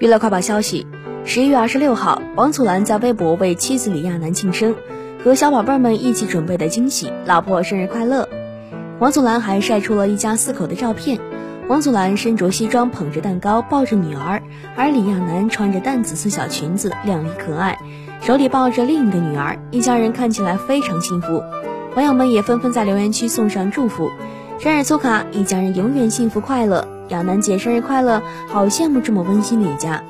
娱乐快报消息：十一月二十六号，王祖蓝在微博为妻子李亚男庆生，和小宝贝们一起准备的惊喜，老婆生日快乐。王祖蓝还晒出了一家四口的照片，王祖蓝身着西装，捧着蛋糕，抱着女儿，而李亚男穿着淡紫色小裙子，靓丽可爱，手里抱着另一个女儿，一家人看起来非常幸福。网友们也纷纷在留言区送上祝福：生日苏卡，一家人永远幸福快乐。亚楠姐生日快乐！好羡慕这么温馨的一家。